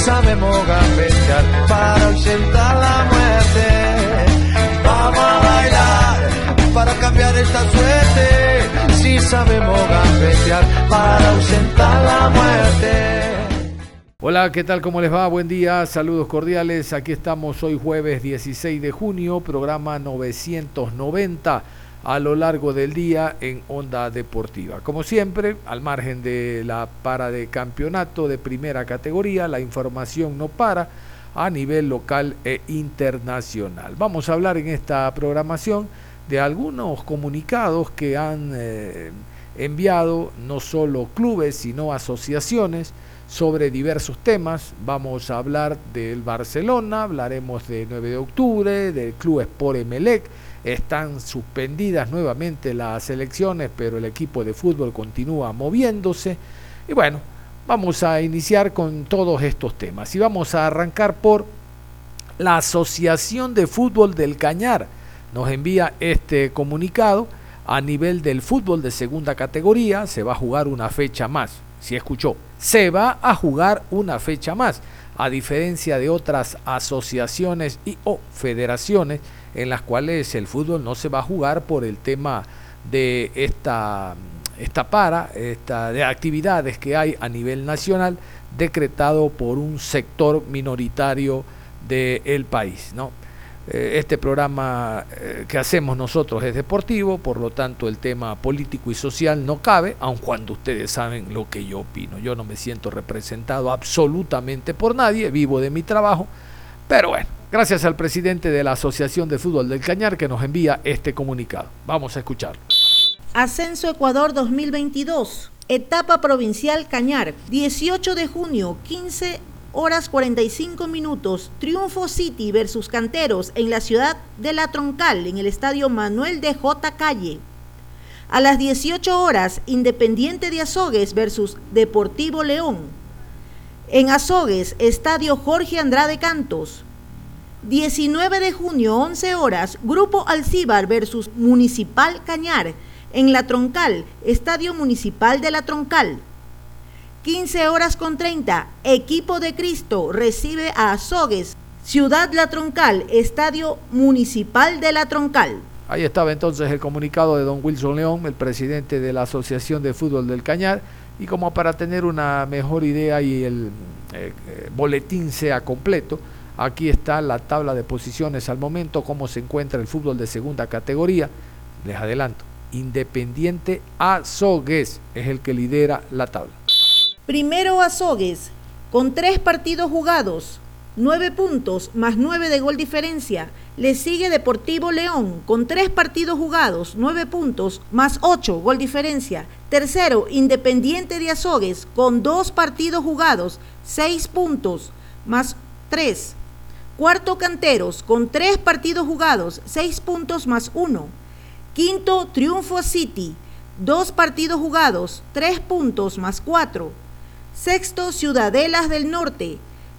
Sabemos gambetear para ausentar la muerte. Vamos a bailar para cambiar esta suerte. Si sabemos gambetear para ausentar la muerte. Hola, ¿qué tal? ¿Cómo les va? Buen día, saludos cordiales. Aquí estamos hoy jueves 16 de junio, programa 990 a lo largo del día en Onda Deportiva. Como siempre, al margen de la para de campeonato de primera categoría, la información no para a nivel local e internacional. Vamos a hablar en esta programación de algunos comunicados que han eh, enviado no solo clubes, sino asociaciones sobre diversos temas. Vamos a hablar del Barcelona, hablaremos de 9 de octubre, del Club Sport Emelec, están suspendidas nuevamente las elecciones, pero el equipo de fútbol continúa moviéndose. Y bueno, vamos a iniciar con todos estos temas. Y vamos a arrancar por la Asociación de Fútbol del Cañar. Nos envía este comunicado a nivel del fútbol de segunda categoría. Se va a jugar una fecha más. Si escuchó, se va a jugar una fecha más. A diferencia de otras asociaciones y o federaciones en las cuales el fútbol no se va a jugar por el tema de esta, esta para, esta, de actividades que hay a nivel nacional decretado por un sector minoritario del país. ¿no? Eh, este programa eh, que hacemos nosotros es deportivo, por lo tanto el tema político y social no cabe, aun cuando ustedes saben lo que yo opino. Yo no me siento representado absolutamente por nadie, vivo de mi trabajo, pero bueno, Gracias al presidente de la Asociación de Fútbol del Cañar que nos envía este comunicado. Vamos a escucharlo. Ascenso Ecuador 2022. Etapa provincial Cañar. 18 de junio, 15 horas 45 minutos. Triunfo City versus Canteros en la ciudad de La Troncal, en el estadio Manuel de J. Calle. A las 18 horas, Independiente de Azogues versus Deportivo León. En Azogues, estadio Jorge Andrade Cantos. 19 de junio, 11 horas, Grupo Alcíbar versus Municipal Cañar, en La Troncal, Estadio Municipal de La Troncal. 15 horas con 30, Equipo de Cristo recibe a Azogues, Ciudad La Troncal, Estadio Municipal de La Troncal. Ahí estaba entonces el comunicado de don Wilson León, el presidente de la Asociación de Fútbol del Cañar, y como para tener una mejor idea y el eh, eh, boletín sea completo, Aquí está la tabla de posiciones al momento, cómo se encuentra el fútbol de segunda categoría. Les adelanto, Independiente Azogues es el que lidera la tabla. Primero Azogues, con tres partidos jugados, nueve puntos más nueve de gol diferencia. Le sigue Deportivo León con tres partidos jugados, nueve puntos más ocho gol diferencia. Tercero, Independiente de Azogues con dos partidos jugados, seis puntos más tres. Cuarto, Canteros, con tres partidos jugados, seis puntos más uno. Quinto, Triunfo City, dos partidos jugados, tres puntos más cuatro. Sexto, Ciudadelas del Norte,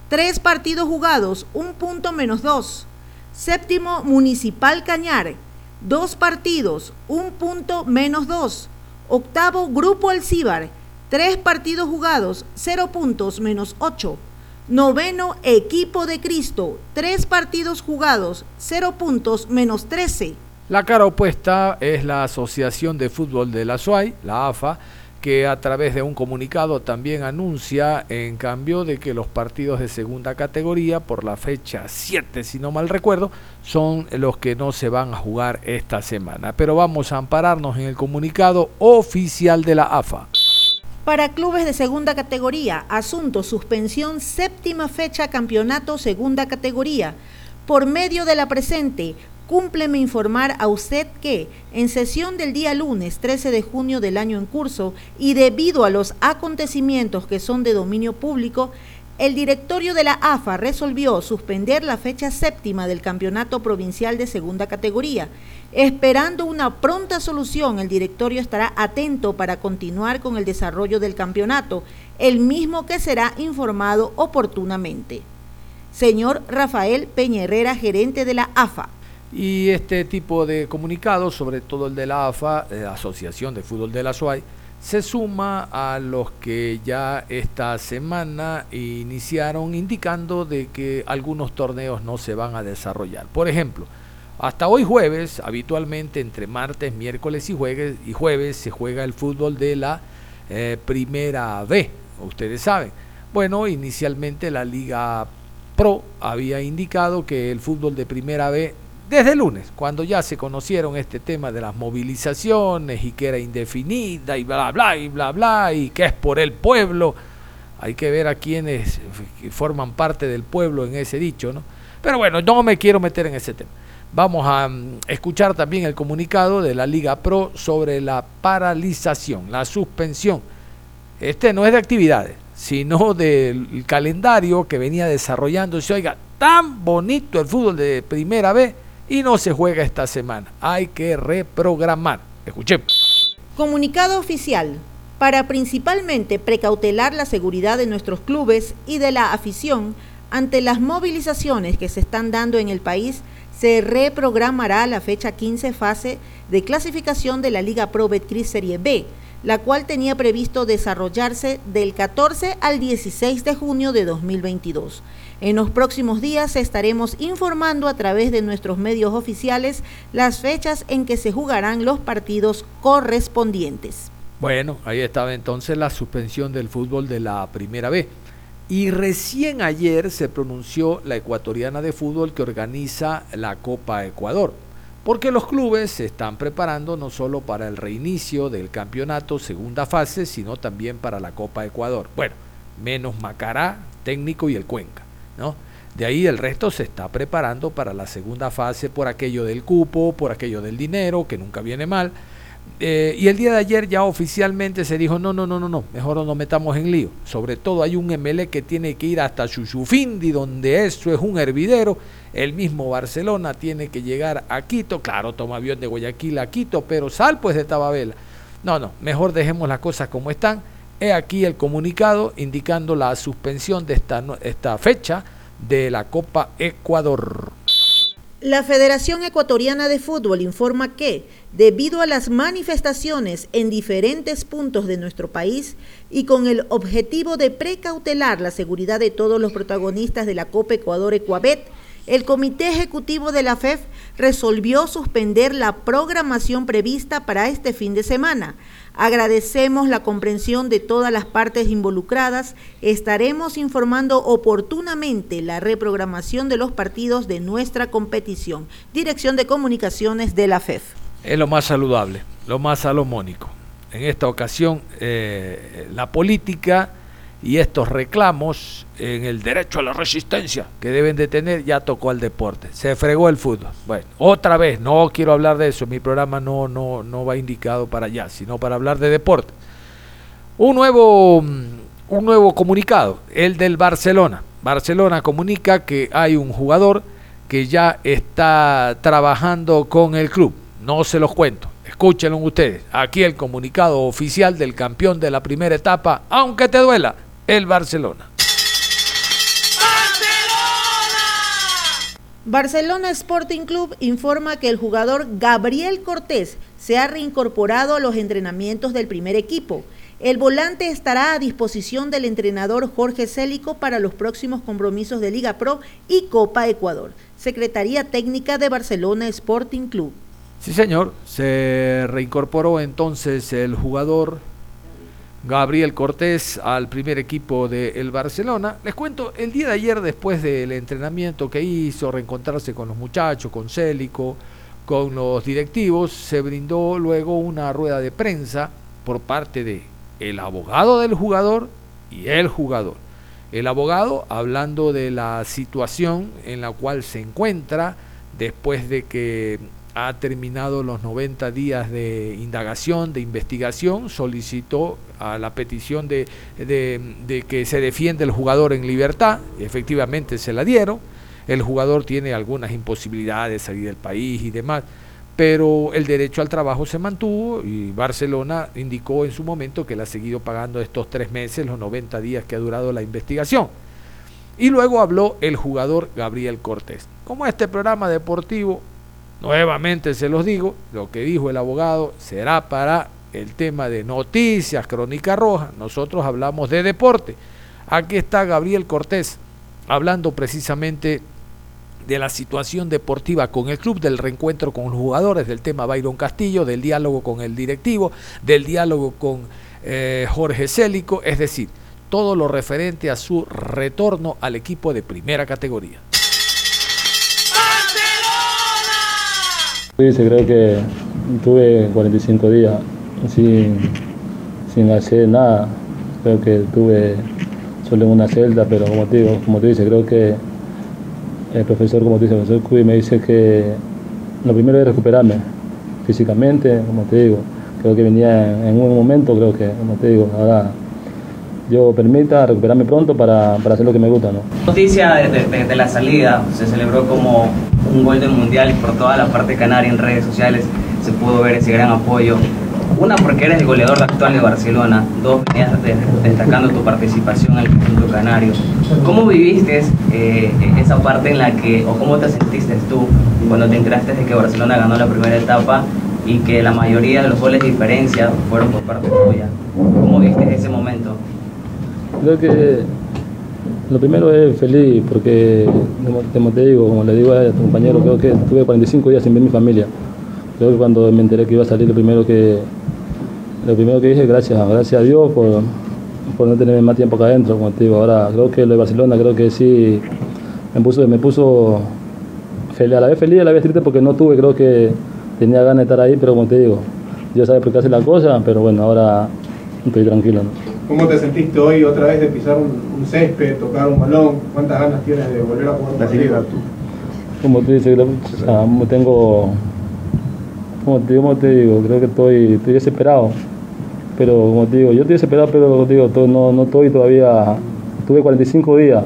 tres partidos jugados, un punto menos dos. Séptimo, Municipal Cañar, dos partidos, un punto menos dos. Octavo, Grupo Alcíbar, tres partidos jugados, cero puntos menos ocho. Noveno, equipo de Cristo, tres partidos jugados, cero puntos, menos trece. La cara opuesta es la Asociación de Fútbol de la SUAY, la AFA, que a través de un comunicado también anuncia, en cambio, de que los partidos de segunda categoría, por la fecha 7, si no mal recuerdo, son los que no se van a jugar esta semana. Pero vamos a ampararnos en el comunicado oficial de la AFA. Para clubes de segunda categoría, asunto suspensión séptima fecha campeonato segunda categoría. Por medio de la presente, cúmpleme informar a usted que, en sesión del día lunes 13 de junio del año en curso y debido a los acontecimientos que son de dominio público, el directorio de la AFA resolvió suspender la fecha séptima del campeonato provincial de segunda categoría. Esperando una pronta solución, el directorio estará atento para continuar con el desarrollo del campeonato, el mismo que será informado oportunamente. Señor Rafael Peña Herrera, gerente de la AFA. Y este tipo de comunicados, sobre todo el de la AFA, la Asociación de Fútbol de la SUAY, se suma a los que ya esta semana iniciaron indicando de que algunos torneos no se van a desarrollar. Por ejemplo, hasta hoy jueves, habitualmente entre martes, miércoles y jueves, y jueves se juega el fútbol de la eh, primera B, ustedes saben. Bueno, inicialmente la Liga Pro había indicado que el fútbol de primera B desde lunes, cuando ya se conocieron este tema de las movilizaciones y que era indefinida y bla, bla, y bla, bla, y que es por el pueblo. Hay que ver a quienes forman parte del pueblo en ese dicho, ¿no? Pero bueno, no me quiero meter en ese tema. Vamos a mm, escuchar también el comunicado de la Liga Pro sobre la paralización, la suspensión. Este no es de actividades, sino del calendario que venía desarrollándose. Oiga, tan bonito el fútbol de primera vez y no se juega esta semana. Hay que reprogramar. Escuchemos. Comunicado oficial. Para principalmente precautelar la seguridad de nuestros clubes y de la afición ante las movilizaciones que se están dando en el país, se reprogramará la fecha 15 fase de clasificación de la Liga Pro Betcris Serie B, la cual tenía previsto desarrollarse del 14 al 16 de junio de 2022. En los próximos días estaremos informando a través de nuestros medios oficiales las fechas en que se jugarán los partidos correspondientes. Bueno, ahí estaba entonces la suspensión del fútbol de la primera B. Y recién ayer se pronunció la ecuatoriana de fútbol que organiza la Copa Ecuador, porque los clubes se están preparando no solo para el reinicio del campeonato segunda fase, sino también para la Copa Ecuador. Bueno, menos Macará, técnico y el Cuenca. De ahí el resto se está preparando para la segunda fase por aquello del cupo, por aquello del dinero, que nunca viene mal. Eh, y el día de ayer ya oficialmente se dijo, no, no, no, no, no, mejor no nos metamos en lío. Sobre todo hay un MLE que tiene que ir hasta Chuchufindi, donde eso es un hervidero. El mismo Barcelona tiene que llegar a Quito. Claro, toma avión de Guayaquil a Quito, pero sal pues de Tababela. No, no, mejor dejemos las cosas como están He aquí el comunicado indicando la suspensión de esta, esta fecha de la Copa Ecuador. La Federación Ecuatoriana de Fútbol informa que, debido a las manifestaciones en diferentes puntos de nuestro país y con el objetivo de precautelar la seguridad de todos los protagonistas de la Copa Ecuador Ecuabet, el Comité Ejecutivo de la FEF resolvió suspender la programación prevista para este fin de semana, Agradecemos la comprensión de todas las partes involucradas. Estaremos informando oportunamente la reprogramación de los partidos de nuestra competición. Dirección de Comunicaciones de la FEF. Es lo más saludable, lo más salomónico. En esta ocasión, eh, la política y estos reclamos en el derecho a la resistencia que deben de tener ya tocó al deporte. Se fregó el fútbol. Bueno, otra vez, no quiero hablar de eso, mi programa no, no, no va indicado para allá, sino para hablar de deporte. Un nuevo, mm, un nuevo comunicado, el del Barcelona. Barcelona comunica que hay un jugador que ya está trabajando con el club. No se los cuento. Escúchenlo ustedes. Aquí el comunicado oficial del campeón de la primera etapa, aunque te duela, el Barcelona. Barcelona Sporting Club informa que el jugador Gabriel Cortés se ha reincorporado a los entrenamientos del primer equipo. El volante estará a disposición del entrenador Jorge Célico para los próximos compromisos de Liga Pro y Copa Ecuador. Secretaría Técnica de Barcelona Sporting Club. Sí, señor. Se reincorporó entonces el jugador Gabriel Cortés al primer equipo del Barcelona. Les cuento, el día de ayer, después del entrenamiento que hizo, reencontrarse con los muchachos, con Célico, con los directivos, se brindó luego una rueda de prensa por parte de el abogado del jugador y el jugador. El abogado hablando de la situación en la cual se encuentra después de que ha terminado los 90 días de indagación, de investigación, solicitó a la petición de, que se defienda el jugador en libertad, efectivamente se la dieron, el jugador tiene algunas imposibilidades de salir del país y demás, pero el derecho al trabajo se mantuvo y Barcelona indicó en su momento que le ha seguido pagando estos tres meses, los 90 días que ha durado la investigación. Y luego habló el jugador Gabriel Cortés. Como este programa deportivo Nuevamente se los digo, lo que dijo el abogado será para el tema de noticias, crónica roja. Nosotros hablamos de deporte. Aquí está Gabriel Cortés hablando precisamente de la situación deportiva con el club, del reencuentro con los jugadores, del tema Byron Castillo, del diálogo con el directivo, del diálogo con eh, Jorge Célico, es decir, todo lo referente a su retorno al equipo de primera categoría. Dice, creo que tuve 45 días sin, sin hacer nada. Creo que tuve solo en una celda, pero como te digo, como te dice, creo que el profesor, como te dice, el profesor Cuy me dice que lo primero es recuperarme físicamente, como te digo. Creo que venía en un momento, creo que, como te digo, ahora yo permita recuperarme pronto para, hacer lo que me gusta. ¿no? Noticia de, de, la salida, se celebró como un gol del mundial y por toda la parte canaria en redes sociales se pudo ver ese gran apoyo. Una, porque eres el goleador actual de Barcelona. Dos, venías destacando tu participación en el conjunto canario. ¿Cómo viviste eh, esa parte en la que, o cómo te sentiste tú cuando te enteraste de que Barcelona ganó la primera etapa y que la mayoría de los goles de diferencia fueron por parte tuya? ¿Cómo viste ese momento? Creo que lo primero es feliz porque, como te digo, como le digo a tu compañero, creo que tuve 45 días sin ver mi familia. Creo que cuando me enteré que iba a salir, lo primero que, lo primero que dije, gracias, gracias a Dios por, por no tener más tiempo acá adentro, como te digo. Ahora, creo que lo de Barcelona, creo que sí me puso, me puso a la vez feliz, a la vez triste porque no tuve, creo que tenía ganas de estar ahí, pero como te digo, Dios sabe por qué hace la cosa, pero bueno, ahora estoy tranquilo. ¿Cómo te sentiste hoy otra vez de pisar un, césped, tocar un balón? ¿Cuántas ganas tienes de volver a jugar la tú? Como tú dices, tengo, como te, digo, creo que estoy, estoy desesperado. Pero como te digo, yo estoy desesperado, pero como te digo, no, no estoy todavía, tuve 45 días,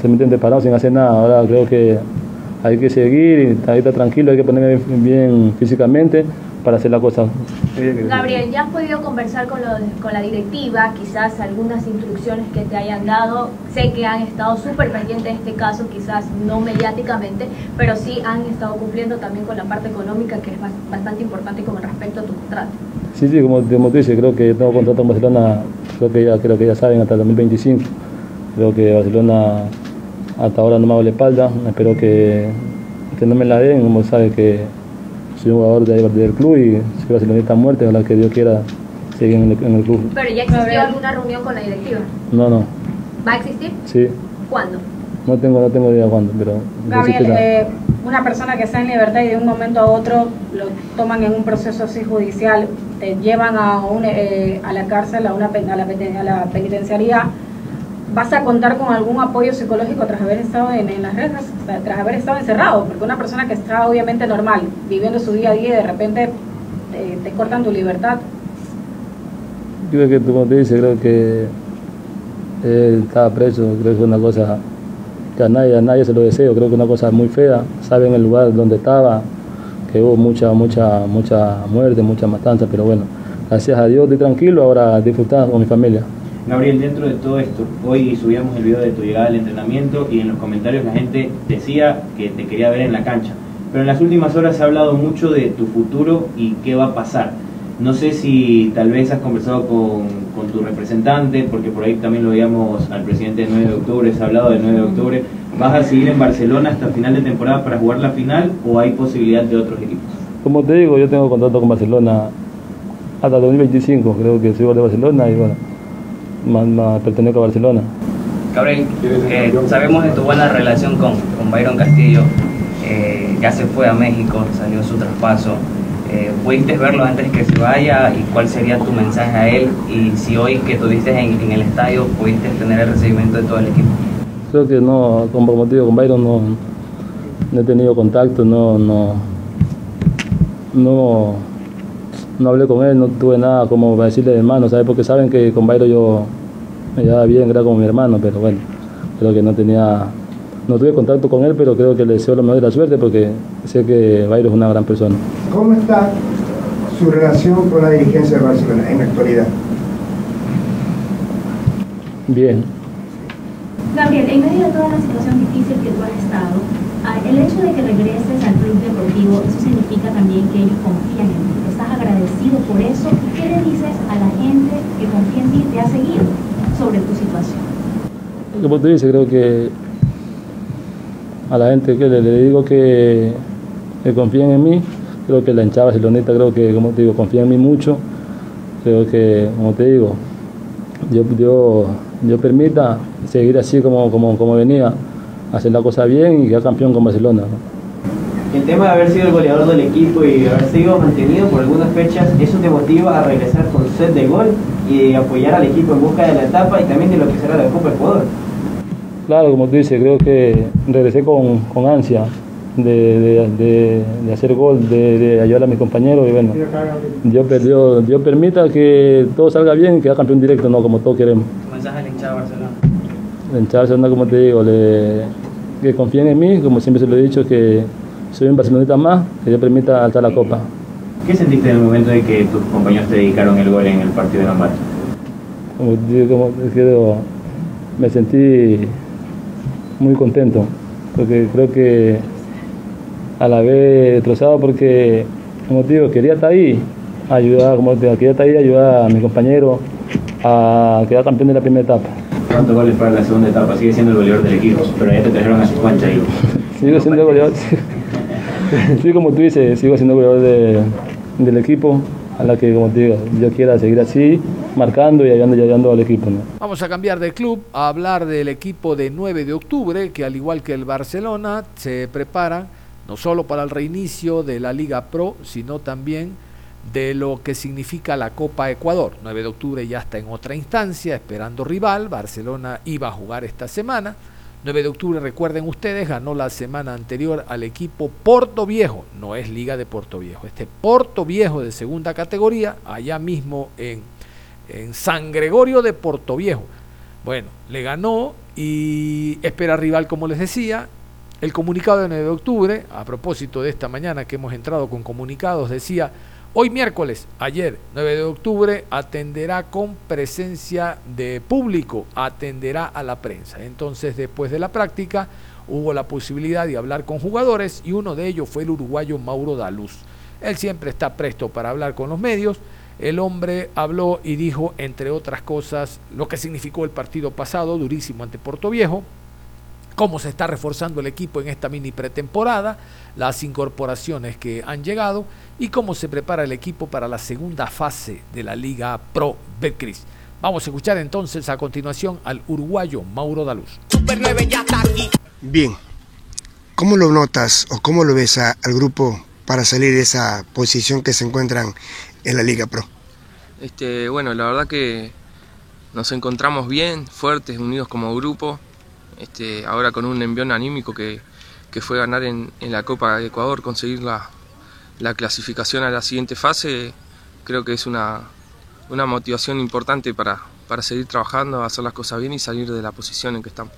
se me entiende, parado sin hacer nada. Ahora creo que hay que seguir, y ahí está tranquilo, hay que ponerme bien físicamente para hacer la cosa. Gabriel, ¿ya has podido conversar con, con la directiva? Quizás algunas instrucciones que te hayan dado. Sé que han estado súper pendientes de este caso, quizás no mediáticamente, pero sí han estado cumpliendo también con la parte económica, que es bastante importante con respecto a tu contrato. Sí, sí, como, como tú dices, creo que tengo contrato en Barcelona, creo que ya, creo que ya saben, hasta el 2025. Creo que Barcelona hasta ahora no me hago la espalda, espero que, que no me la den, como sabe que soy un jugador de, del club y si Barcelona está muerto, ojalá que Dios quiera seguir en el, club. ¿Pero ya existió alguna reunión con la directiva? No, no. ¿Va a existir? Sí. ¿Cuándo? No tengo, no tengo idea cuándo, pero... Gabriel, eh, una persona que está en libertad y de un momento a otro lo toman en un proceso así judicial, te llevan a, un, eh, a la cárcel, a, una, a, la, a la penitenciaría, vas a contar con algún apoyo psicológico tras haber estado en, las redes, tras haber estado encerrado, porque una persona que está obviamente normal, viviendo su día a día y de repente te cortan tu libertad. Creo que, como te dice, creo que él estaba preso, creo que es una cosa que a nadie, a nadie se lo deseo, creo que es una cosa muy fea, saben el lugar donde estaba, que hubo mucha, mucha, mucha muerte, mucha matanza, pero bueno, gracias a Dios estoy tranquilo, ahora disfrutando con mi familia. Gabriel, dentro de todo esto, hoy subíamos el video de tu llegada al entrenamiento y en los comentarios la gente decía que te quería ver en la cancha. Pero en las últimas horas se ha hablado mucho de tu futuro y qué va a pasar. No sé si tal vez has conversado con, tu representante, porque por ahí también lo veíamos al presidente del 9 de octubre, se ha hablado del 9 de octubre. ¿Vas a seguir en Barcelona hasta final de temporada para jugar la final o hay posibilidad de otros equipos? Como te digo, yo tengo contrato con Barcelona hasta 2025, creo que soy de Barcelona y bueno más, pertenezco a Barcelona. Gabriel, eh, sabemos de tu buena relación con, con Byron Castillo, eh, ya se fue a México, salió su traspaso. Eh, ¿Pudiste verlo antes que se vaya y cuál sería tu mensaje a él? Y si hoy que tuviste en, en el estadio pudiste tener el recibimiento de todo el equipo. Creo que no, como motivo con Byron no, no he tenido contacto, no, no, no, no hablé con él, no tuve nada como para decirle de hermano, ¿sabes? Porque saben que con Byron yo me llevaba bien, era como mi hermano, pero bueno, creo que no tenía, no tuve contacto con él, pero creo que le deseo lo mejor de la suerte porque sé que Byron es una gran persona. ¿Cómo está su relación con la dirigencia de Barcelona en la actualidad? Bien. Gabriel, en medio de toda la situación difícil que tú has estado, el hecho de que regreses al club deportivo, eso significa también que ellos confían en ti. ¿Estás agradecido por eso? ¿Y qué le dices a la gente que confía en ti y te ha seguido sobre tu situación? Como tú dices, creo que a la gente que le, digo que, que en mí, creo que la hinchada barceloneta, creo que, como te digo, confía en mí mucho. Creo que, como te digo, yo, yo, yo permita seguir así como, como, como venía, hacer la cosa bien y quedar campeón con Barcelona. ¿no? El tema de haber sido el goleador del equipo y haber sido mantenido por algunas fechas, ¿eso te motiva a regresar con set de gol y apoyar al equipo en busca de la etapa y también de lo que será la Copa Ecuador? Claro, como tú dices, creo que regresé con, con ansia de, de, de, de hacer gol, de, de, ayudar a mis compañeros y bueno, Dios, Dios, Dios permita que todo salga bien y quedar campeón directo, no como todos queremos. ¿Tu mensaje al hinchado Barcelona? La hinchada de Barcelona, como te digo, le, que confíen en mí, como siempre se lo he dicho, que soy un barcelonista más, que Dios permita alzar la copa. ¿Qué sentiste en el momento de que tus compañeros te dedicaron el gol en el partido de Lambato? Como, como creo, me sentí muy contento, porque creo que a la vez destrozado porque, como te digo, quería estar ahí, ayudar, como te digo, quería estar ahí, ayudar a mis compañeros a quedar campeón de la primera etapa. ¿Cuántos goles para la segunda etapa? Sigue siendo el goleador del equipo, pero ya te trajeron a su cancha y... Sigo siendo goleador, sí, como tú dices, sigo siendo goleador de, del equipo, a la que, como te digo, yo quiera seguir así, marcando y ayudando, y ayudando al equipo. ¿no? Vamos a cambiar de club a hablar del equipo de 9 de octubre, que al igual que el Barcelona, se preparan no solo para el reinicio de la Liga Pro, sino también de lo que significa la Copa Ecuador. 9 de octubre ya está en otra instancia, esperando rival. Barcelona iba a jugar esta semana. 9 de octubre, recuerden ustedes, ganó la semana anterior al equipo Porto Viejo. No es Liga de Porto Viejo. Este Porto Viejo de segunda categoría, allá mismo en, en San Gregorio de Porto Viejo. Bueno, le ganó y espera rival, como les decía. El comunicado de 9 de octubre, a propósito de esta mañana que hemos entrado con comunicados, decía, hoy miércoles, ayer 9 de octubre, atenderá con presencia de público, atenderá a la prensa. Entonces, después de la práctica, hubo la posibilidad de hablar con jugadores y uno de ellos fue el uruguayo Mauro Daluz. Él siempre está presto para hablar con los medios. El hombre habló y dijo, entre otras cosas, lo que significó el partido pasado, durísimo ante Puerto Viejo, cómo se está reforzando el equipo en esta mini pretemporada, las incorporaciones que han llegado y cómo se prepara el equipo para la segunda fase de la Liga Pro Betcris. Vamos a escuchar entonces a continuación al uruguayo Mauro Daluz. Super 9 ya está aquí. Bien, ¿cómo lo notas o cómo lo ves a, al grupo para salir de esa posición que se encuentran en la Liga Pro? Este, bueno, la verdad que nos encontramos bien, fuertes, unidos como grupo. Este, ahora con un envión anímico que, que fue ganar en, en, la Copa de Ecuador, conseguir la, la, clasificación a la siguiente fase, creo que es una, una motivación importante para, para seguir trabajando, hacer las cosas bien y salir de la posición en que estamos.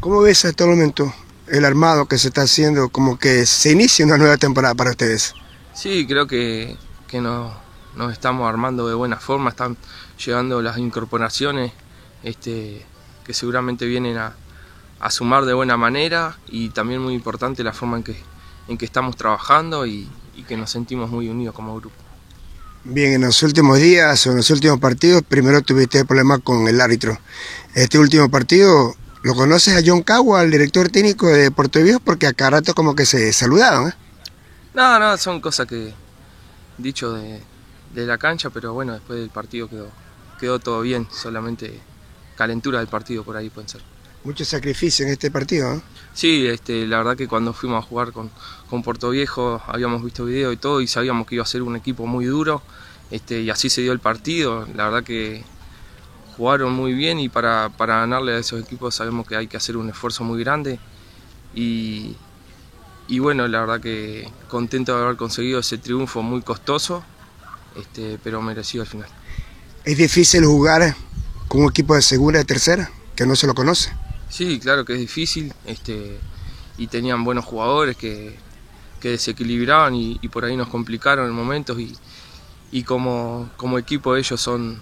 ¿Cómo ves hasta el momento el armado que se está haciendo, como que se inicia una nueva temporada para ustedes? Sí, creo que, que nos, nos estamos armando de buena forma, están llegando las incorporaciones este, que seguramente vienen a, a sumar de buena manera y también muy importante la forma en que, en que estamos trabajando y, y, que nos sentimos muy unidos como grupo. Bien, en los últimos días o en los últimos partidos, primero tuviste problemas con el árbitro. Este último partido, ¿lo conoces a John Cagua, el director técnico de Puerto Viejo? Porque acá rato como que se saludaban. ¿eh? No, no, son cosas que dicho de, de la cancha, pero bueno, después del partido quedó, quedó todo bien, solamente calentura del partido por ahí pueden ser. Mucho sacrificio en este partido. ¿no? Sí, este, la verdad que cuando fuimos a jugar con, con Puerto Viejo habíamos visto video y todo y sabíamos que iba a ser un equipo muy duro este, y así se dio el partido. La verdad que jugaron muy bien y para, para ganarle a esos equipos sabemos que hay que hacer un esfuerzo muy grande y, y bueno, la verdad que contento de haber conseguido ese triunfo muy costoso, este, pero merecido al final. ¿Es difícil jugar con un equipo de segunda y de tercera que no se lo conoce? Sí, claro que es difícil este, y tenían buenos jugadores que, que desequilibraban y, por ahí nos complicaron en momentos y, y como, como equipo ellos son,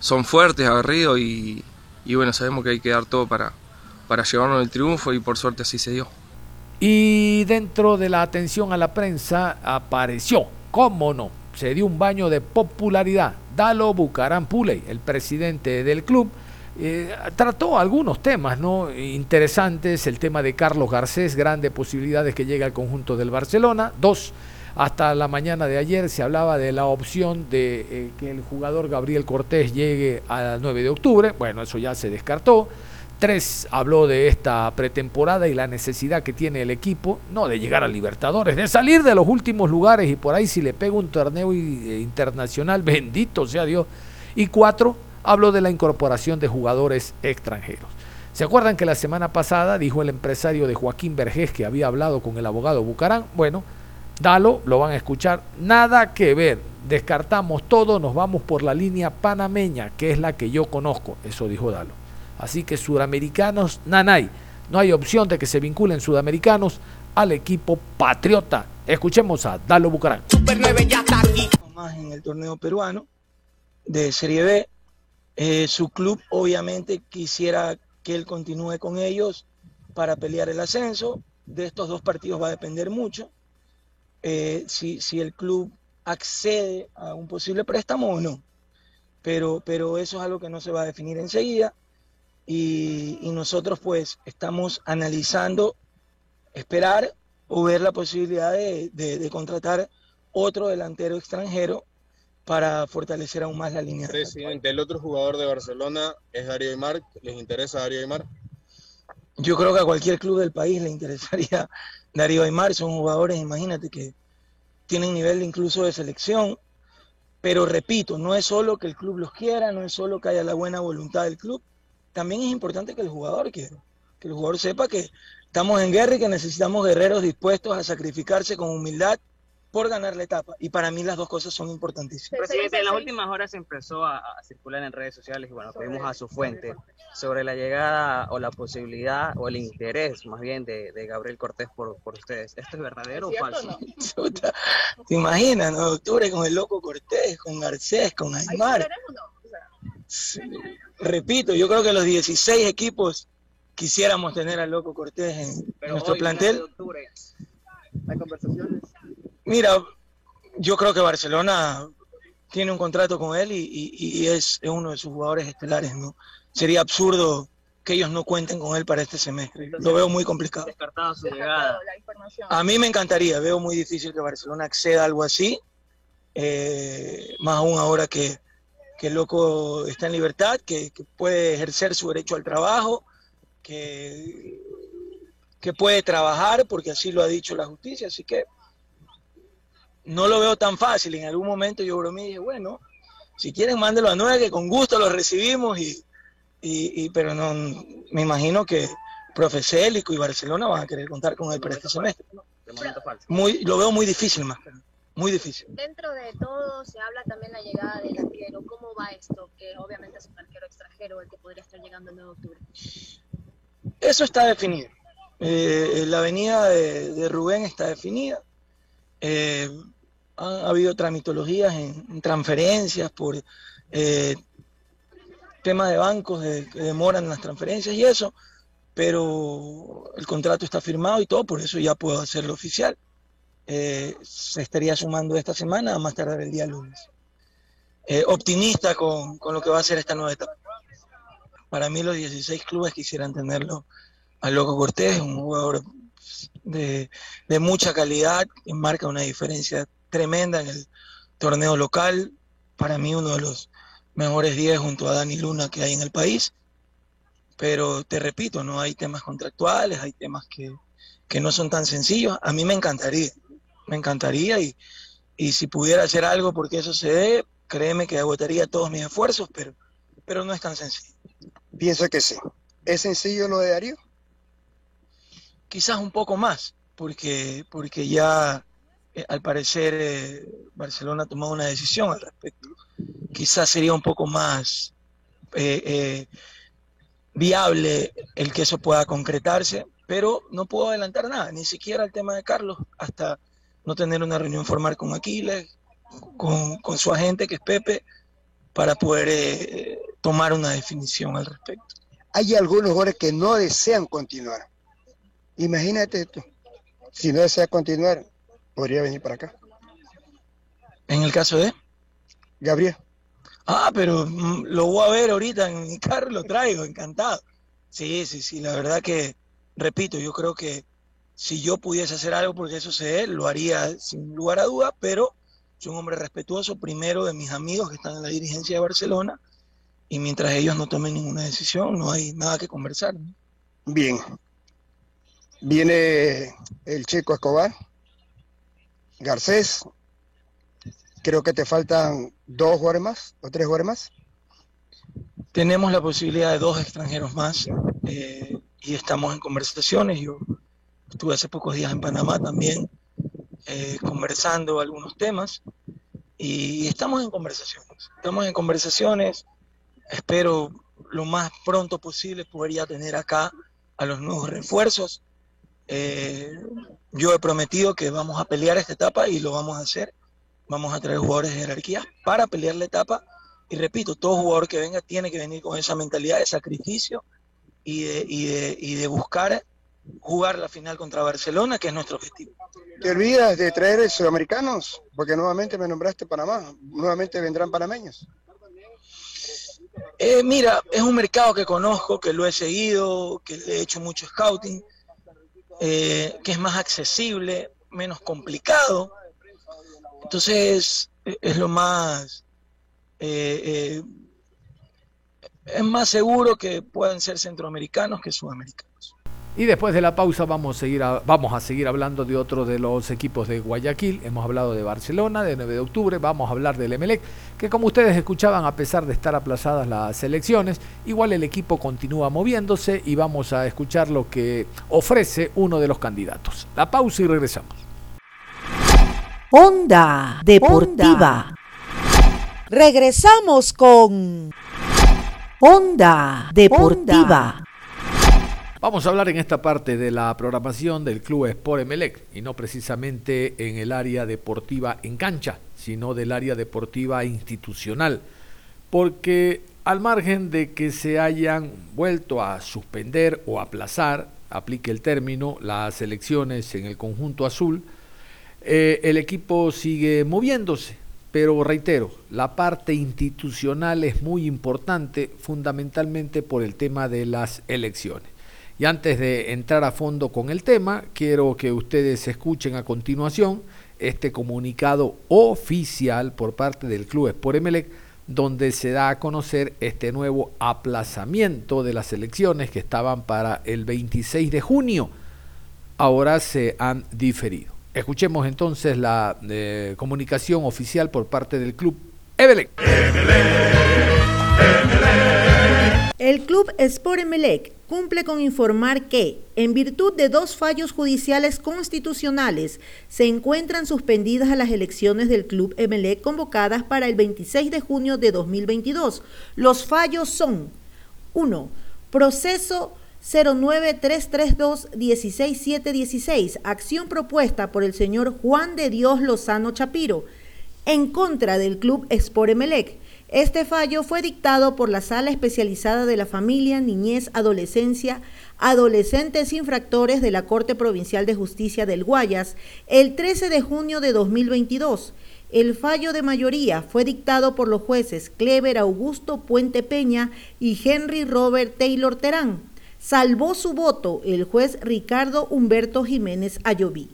son fuertes, aguerridos y, y bueno, sabemos que hay que dar todo para, para llevarnos el triunfo y por suerte así se dio. Y dentro de la atención a la prensa apareció, cómo no, se dio un baño de popularidad. Dalo Bucaram Puley, el presidente del club, eh, trató algunos temas ¿no? interesantes, el tema de Carlos Garcés, grandes posibilidades que llegue al conjunto del Barcelona. Dos, hasta la mañana de ayer se hablaba de la opción de eh, que el jugador Gabriel Cortés llegue al 9 de octubre. Bueno, eso ya se descartó. Tres, habló de esta pretemporada y la necesidad que tiene el equipo, no de llegar a Libertadores, de salir de los últimos lugares y por ahí si le pega un torneo internacional, bendito sea Dios. Y cuatro, habló de la incorporación de jugadores extranjeros. ¿Se acuerdan que la semana pasada dijo el empresario de Joaquín Vergés que había hablado con el abogado Bucarán? Bueno, Dalo, lo van a escuchar, nada que ver. Descartamos todo, nos vamos por la línea panameña, que es la que yo conozco, eso dijo Dalo. Así que sudamericanos, nanay. No hay opción de que se vinculen sudamericanos al equipo patriota. Escuchemos a Dalo Bucarán. Super 9 ya está aquí. Más en el torneo peruano de Serie B. Eh, su club obviamente quisiera que él continúe con ellos para pelear el ascenso. De estos dos partidos va a depender mucho. Eh, si, si el club accede a un posible préstamo o no. Pero, pero eso es algo que no se va a definir enseguida y, y, nosotros pues estamos analizando esperar o ver la posibilidad de, de, de, contratar otro delantero extranjero para fortalecer aún más la línea. Presidente, el otro jugador de Barcelona es Darío Aymar. ¿Les interesa Darío Aymar? Yo creo que a cualquier club del país le interesaría Darío Aymar. Son jugadores, imagínate, que tienen nivel incluso de selección. Pero repito, no es solo que el club los quiera, no es solo que haya la buena voluntad del club, también es importante que el jugador quiera, que el jugador sepa que estamos en guerra y que necesitamos guerreros dispuestos a sacrificarse con humildad por ganar la etapa. Y para mí las dos cosas son importantísimas. Presidente, en las últimas horas se empezó a, a, circular en redes sociales y bueno, pedimos a su fuente sobre la llegada o la posibilidad o el interés más bien de, de Gabriel Cortés por, por, ustedes. ¿Esto es verdadero ¿Es o falso? No? ¿Te imaginas, no? Octubre con el loco Cortés, con Garcés, con Aymar. Sí. Repito, yo creo que los 16 equipos quisiéramos tener al loco Cortés en Pero nuestro plantel. ¿Hay conversaciones? Mira, yo creo que Barcelona tiene un contrato con él y, y, y es, es, uno de sus jugadores estelares, ¿no? Sería absurdo que ellos no cuenten con él para este semestre. Entonces, Lo veo muy complicado. Su llegada. A mí me encantaría, veo muy difícil que Barcelona acceda a algo así, eh, más aún ahora que, que el loco está en libertad, que, que, puede ejercer su derecho al trabajo, que, que puede trabajar, porque así lo ha dicho la justicia, así que no lo veo tan fácil. En algún momento yo bromeé y dije, bueno, si quieren mándelo a nueve, que con gusto lo recibimos, y, y, y pero no, me imagino que Profeselico y Barcelona van a querer contar con él para este semestre. Muy, lo veo muy difícil más muy difícil. Dentro de todo se habla también la llegada del arquero. ¿Cómo va esto? Que obviamente es un arquero extranjero el que podría estar llegando el 9 de octubre. Eso está definido. Eh, la avenida de, de, Rubén está definida. Eh, ha, habido tramitologías en, en transferencias por eh, temas de bancos de, que demoran las transferencias y eso, pero el contrato está firmado y todo, por eso ya puedo hacerlo oficial eh, se estaría sumando esta semana a más tardar el día lunes. Eh, optimista con, con, lo que va a ser esta nueva etapa. Para mí los 16 clubes quisieran tenerlo a Loco Cortés, un jugador de, mucha calidad, que marca una diferencia tremenda en el torneo local, para mí uno de los mejores 10 junto a Dani Luna que hay en el país. pero te repito, no hay temas contractuales, hay temas que, que no son tan sencillos. A mí me encantaría, me encantaría y, y si pudiera hacer algo porque eso se dé, créeme que agotaría todos mis esfuerzos, pero, pero no es tan sencillo. Pienso que sí. ¿Es sencillo lo de Darío? Quizás un poco más, porque, porque ya eh, al parecer eh, Barcelona ha tomado una decisión al respecto. Quizás sería un poco más eh, viable el que eso pueda concretarse, pero no puedo adelantar nada, ni siquiera el tema de Carlos, hasta no tener una reunión formal con Aquiles, con, con su agente, que es Pepe, para poder tomar una definición al respecto. Hay algunos jugadores que no desean continuar. Imagínate esto, si no desea continuar, podría venir para acá. ¿En el caso de? Gabriel. Ah, pero mm, lo voy a ver ahorita en mi carro, lo traigo, encantado. Sí, sí, sí, la verdad que, repito, yo creo que si yo pudiese hacer algo porque eso se lo haría sin lugar a duda, pero soy un hombre respetuoso, primero de mis amigos que están en la dirigencia de Barcelona, y mientras ellos no tomen ninguna decisión, no hay nada que conversar. Bien. Viene el chico Escobar, Garcés, creo que te faltan dos jugadores o tres jugadores. Tenemos la posibilidad de dos extranjeros más eh, y estamos en conversaciones. Yo estuve hace pocos días en Panamá también eh, conversando algunos temas y estamos en conversaciones. Estamos en conversaciones. Espero lo más pronto posible poder tener acá a los nuevos refuerzos. Eh, yo he prometido que vamos a pelear esta etapa y lo vamos a hacer. Vamos a traer jugadores de jerarquía para pelear la etapa. Y repito, todo jugador que venga tiene que venir con esa mentalidad de sacrificio y de, y de, y de buscar jugar la final contra Barcelona, que es nuestro objetivo. ¿Te olvidas de traer sudamericanos? Porque nuevamente me nombraste Panamá, nuevamente vendrán panameños. Eh, mira, es un mercado que conozco, que lo he seguido, que he hecho mucho scouting, eh, que es más accesible, menos complicado. Entonces, e-, es lo más... Eh, es más seguro que puedan ser centroamericanos que sudamericanos. Y después de la pausa vamos a, seguir vamos a seguir hablando de otro de los equipos de Guayaquil. Hemos hablado de Barcelona, de 9 de octubre. Vamos a hablar del Emelec, que como ustedes escuchaban, a pesar de estar aplazadas las elecciones, igual el equipo continúa moviéndose y vamos a escuchar lo que ofrece uno de los candidatos. La pausa y regresamos. Onda Deportiva. Regresamos con Onda Deportiva. Vamos a hablar en esta parte de la programación del Club Sport Emelec y no precisamente en el área deportiva en cancha, sino del área deportiva institucional, porque al margen de que se hayan vuelto a suspender o aplazar, aplique el término, las elecciones en el conjunto azul, eh, el equipo sigue moviéndose, pero reitero, la parte institucional es muy importante, fundamentalmente por el tema de las elecciones. Y antes de entrar a fondo con el tema, quiero que ustedes escuchen a continuación este comunicado oficial por parte del Club Sport Emelec, donde se da a conocer este nuevo aplazamiento de las elecciones que estaban para el 26 de junio. Ahora se han diferido. Escuchemos entonces la eh, comunicación oficial por parte del Club Emelec. El Club Sport Emelec cumple con informar que, en virtud de dos fallos judiciales constitucionales, se encuentran suspendidas las elecciones del Club Emelec convocadas para el 26 de junio de 2022. Los fallos son 1. Proceso 09332-16716, acción propuesta por el señor Juan de Dios Lozano Chapiro, en contra del Club Sport Emelec este fallo fue dictado por la Sala Especializada de la Familia, Niñez, Adolescencia, Adolescentes Infractores de la Corte Provincial de Justicia del Guayas el 13 de junio de 2022. El fallo de mayoría fue dictado por los jueces Clever Augusto Puente Peña y Henry Robert Taylor Terán. Salvó su voto el juez Ricardo Humberto Jiménez Ayoví.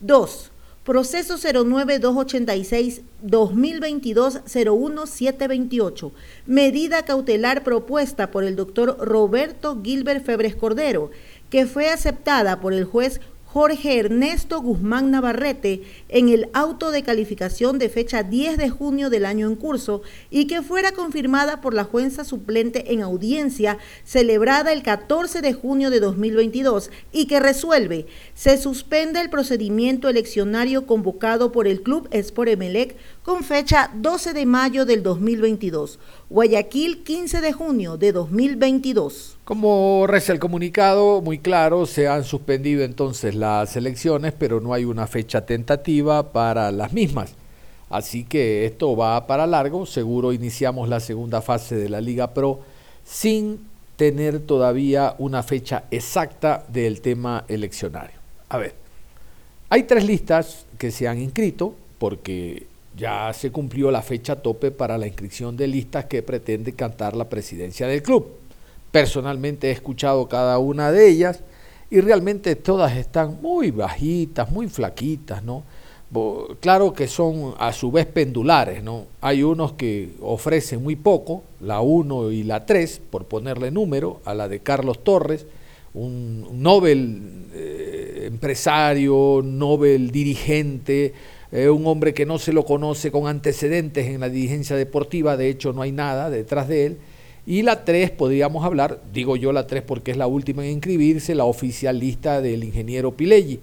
2 Proceso 09-286-2022-01728. Medida cautelar propuesta por el doctor Roberto Gilbert Febres Cordero, que fue aceptada por el juez Jorge Ernesto Guzmán Navarrete en el auto de calificación de fecha 10 de junio del año en curso y que fuera confirmada por la jueza suplente en audiencia celebrada el 14 de junio de 2022 y que resuelve se suspende el procedimiento eleccionario convocado por el Club Sport Emelec con fecha 12 de mayo del 2022. Guayaquil 15 de junio de 2022. Como reza el comunicado, muy claro, se han suspendido entonces las elecciones, pero no hay una fecha tentativa para las mismas. Así que esto va para largo, seguro iniciamos la segunda fase de la Liga Pro sin tener todavía una fecha exacta del tema eleccionario. A ver, hay tres listas que se han inscrito porque ya se cumplió la fecha tope para la inscripción de listas que pretende cantar la presidencia del club. Personalmente he escuchado cada una de ellas y realmente todas están muy bajitas, muy flaquitas, ¿no? Claro que son a su vez pendulares, ¿no? Hay unos que ofrecen muy poco, la 1 y la 3, por ponerle número, a la de Carlos Torres, un Nobel eh, empresario, Nobel dirigente, eh, un hombre que no se lo conoce con antecedentes en la dirigencia deportiva, de hecho no hay nada detrás de él. Y la 3, podríamos hablar, digo yo la 3 porque es la última en inscribirse, la oficialista del ingeniero Pileggi.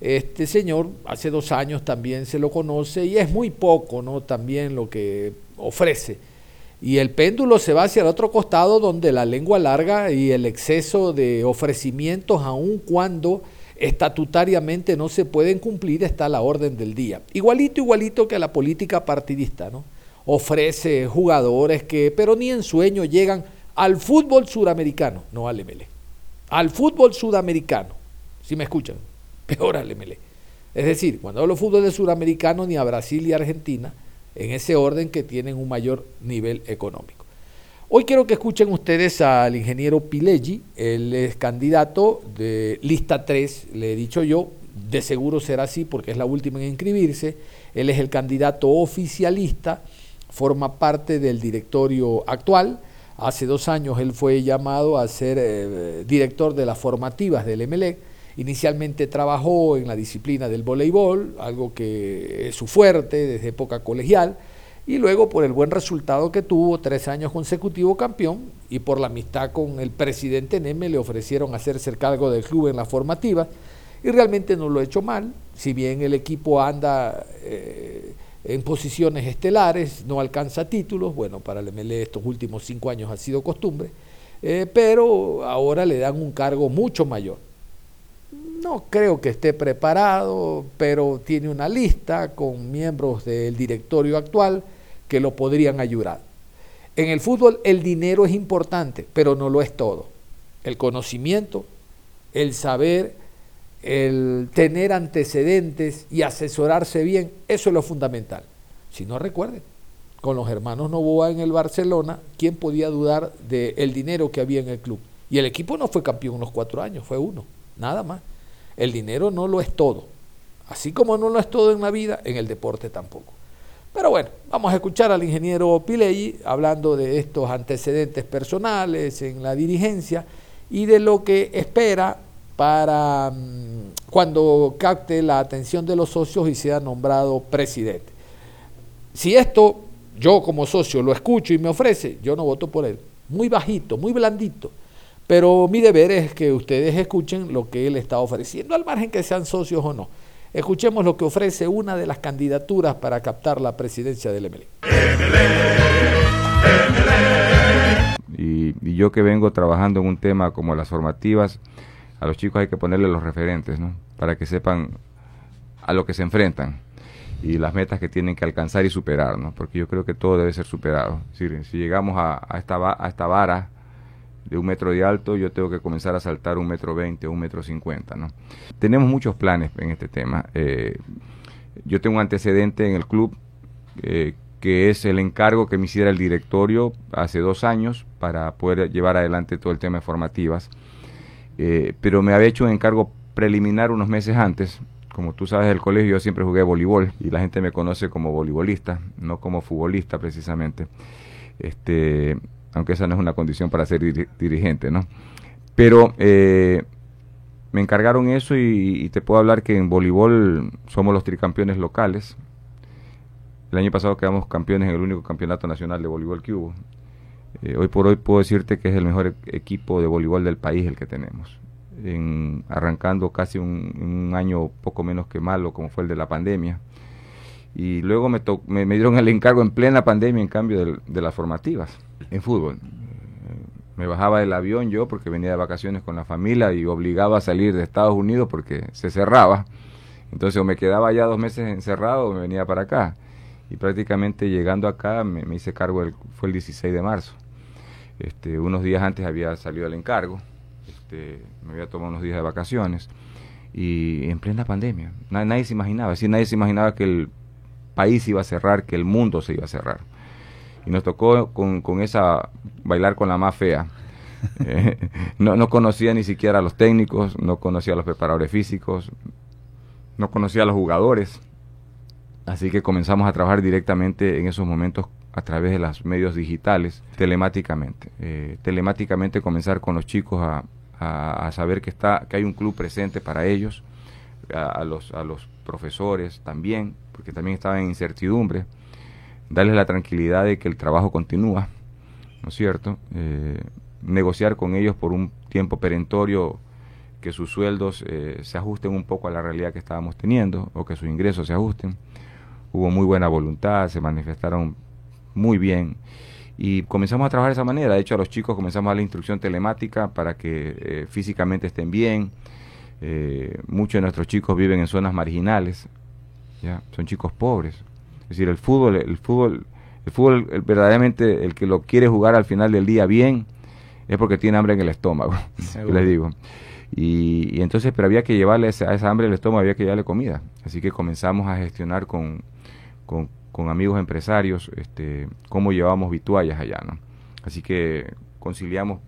Este señor hace dos años también se lo conoce y es muy poco, ¿no? También lo que ofrece. Y el péndulo se va hacia el otro costado donde la lengua larga y el exceso de ofrecimientos, aun cuando estatutariamente no se pueden cumplir, está la orden del día. Igualito, igualito que la política partidista, ¿no? Ofrece jugadores que, pero ni en sueño, llegan al fútbol suramericano, no al MLE. Al fútbol sudamericano, si me escuchan, peor al MLE. Es decir, cuando hablo fútbol de suramericano, ni a Brasil y Argentina, en ese orden que tienen un mayor nivel económico. Hoy quiero que escuchen ustedes al ingeniero Pileggi, él es candidato de lista 3, le he dicho yo, de seguro será así porque es la última en inscribirse, él es el candidato oficialista, forma parte del directorio actual, hace dos años él fue llamado a ser eh, director de las formativas del MLE. inicialmente trabajó en la disciplina del voleibol, algo que es su fuerte desde época colegial, y luego por el buen resultado que tuvo, tres años consecutivo campeón, y por la amistad con el presidente Neme le ofrecieron hacerse cargo del club en la formativa, y realmente no lo ha hecho mal, si bien el equipo anda eh, en posiciones estelares, no alcanza títulos, bueno, para el MLE estos últimos cinco años ha sido costumbre, eh, pero ahora le dan un cargo mucho mayor. No creo que esté preparado, pero tiene una lista con miembros del directorio actual, que lo podrían ayudar. En el fútbol el dinero es importante, pero no lo es todo. El conocimiento, el saber, el tener antecedentes y asesorarse bien, eso es lo fundamental. Si no recuerden, con los hermanos Novoa en el Barcelona, ¿quién podía dudar del dinero que había en el club? Y el equipo no fue campeón unos cuatro años, fue uno, nada más. El dinero no lo es todo. Así como no lo es todo en la vida, en el deporte tampoco. Pero bueno, vamos a escuchar al ingeniero Pilei hablando de estos antecedentes personales en la dirigencia y de lo que espera para mm, cuando capte la atención de los socios y sea nombrado presidente. Si esto yo como socio lo escucho y me ofrece, yo no voto por él. Muy bajito, muy blandito. Pero mi deber es que ustedes escuchen lo que él está ofreciendo, al margen que sean socios o no. Escuchemos lo que ofrece una de las candidaturas para captar la presidencia del MLE. Y, y, yo que vengo trabajando en un tema como las formativas, a los chicos hay que ponerle los referentes, ¿no? Para que sepan a lo que se enfrentan y las metas que tienen que alcanzar y superar, ¿no? Porque yo creo que todo debe ser superado. Si, si llegamos a, esta, a esta vara de un metro de alto, yo tengo que comenzar a saltar un metro veinte o un metro cincuenta, ¿no? Tenemos muchos planes en este tema. Eh, yo tengo un antecedente en el club eh, que es el encargo que me hiciera el directorio hace dos años para poder llevar adelante todo el tema de formativas. Eh, pero me había hecho un encargo preliminar unos meses antes como tú sabes del colegio, yo siempre jugué voleibol y la gente me conoce como voleibolista, no como futbolista precisamente. Este, aunque esa no es una condición para ser dirigente, ¿no? Pero eh, me encargaron eso y, te puedo hablar que en voleibol somos los tricampeones locales. El año pasado quedamos campeones en el único campeonato nacional de voleibol que hubo. Eh, hoy por hoy puedo decirte que es el mejor e-, equipo de voleibol del país el que tenemos. En, arrancando casi un, año poco menos que malo como fue el de la pandemia. Y luego me, me, dieron el encargo en plena pandemia en cambio de las formativas en fútbol me bajaba del avión yo porque venía de vacaciones con la familia y obligaba a salir de Estados Unidos porque se cerraba. Entonces o me quedaba ya dos meses encerrado o me venía para acá. Y prácticamente llegando acá me, hice cargo, el, fue el 16 de marzo. Este, unos días antes había salido el encargo, este, me había tomado unos días de vacaciones y en plena pandemia. Nadie, se imaginaba, nadie se imaginaba que el país iba a cerrar, que el mundo se iba a cerrar y nos tocó con, con esa bailar con la más fea. Eh, no, no conocía ni siquiera a los técnicos, no conocía a los preparadores físicos, no conocía a los jugadores. Así que comenzamos a trabajar directamente en esos momentos a través de los medios digitales, telemáticamente. Eh, telemáticamente comenzar con los chicos a, a, saber que, está, que hay un club presente para ellos, a, los, a los profesores también, porque también estaban en incertidumbre darles la tranquilidad de que el trabajo continúa, ¿no es cierto? Eh, negociar con ellos por un tiempo perentorio que sus sueldos eh, se ajusten un poco a la realidad que estábamos teniendo o que sus ingresos se ajusten. Hubo muy buena voluntad, se manifestaron muy bien y comenzamos a trabajar de esa manera. De hecho, a los chicos comenzamos a la instrucción telemática para que eh, físicamente estén bien. muchos de nuestros chicos viven en zonas marginales, ¿ya? son chicos pobres, es decir, el fútbol, el fútbol, el fútbol verdaderamente el que lo quiere jugar al final del día bien es porque tiene hambre en el estómago, les digo. Y, entonces, pero había que llevarle a esa hambre el estómago, había que llevarle comida. Así que comenzamos a gestionar con, con, amigos empresarios este, cómo llevamos vituallas allá, ¿no? Así que conciliamos